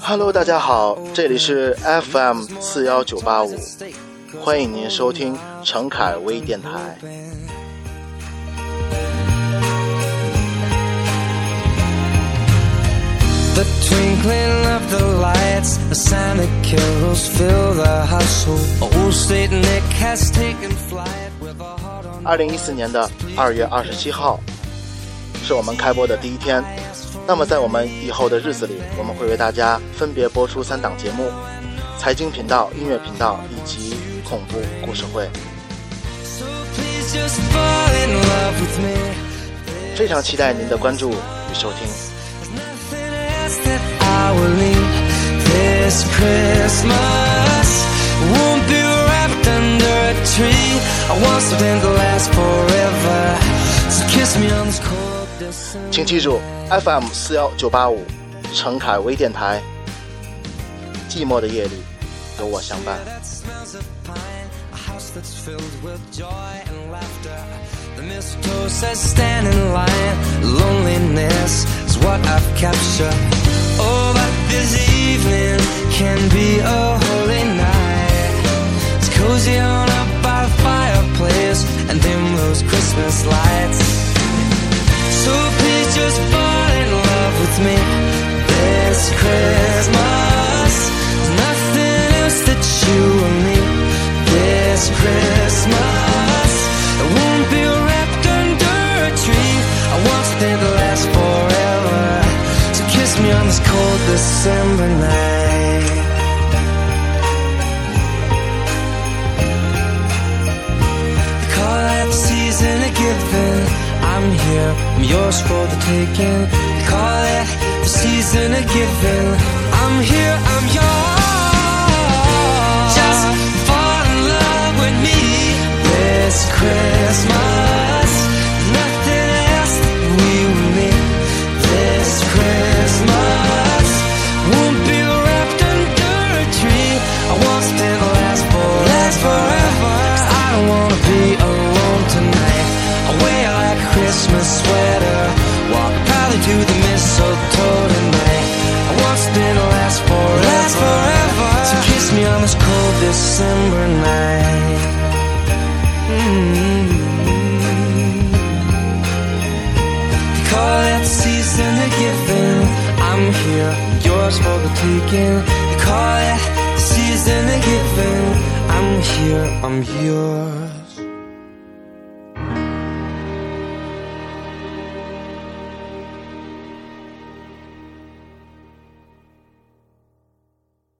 Hello，大家好，这里是 FM 四幺九八五，欢迎您收听陈凯微电台。二零一四年的二月二十七号，是我们开播的第一天。那么在我们以后的日子里，我们会为大家分别播出三档节目：财经频道、音乐频道以及恐怖故事会。非常期待您的关注与收听。请记住，FM 四幺九八五，陈凯微电台。寂寞的夜里，有我相伴 that smells。Oh, but this evening can be a holy night. It's cozy on up by the fireplace and dim those Christmas lights. So please just fall in love with me this Christmas. There's nothing else that you this Christmas. I won't be wrapped under a tree. I want something to last forever. So kiss me on this cold December night. Here, I'm yours for the taking. They call it the season of giving. I'm here, December night. Mm. They call it season of giving. I'm here, yours for the taking. They call it season of giving. I'm here, I'm yours.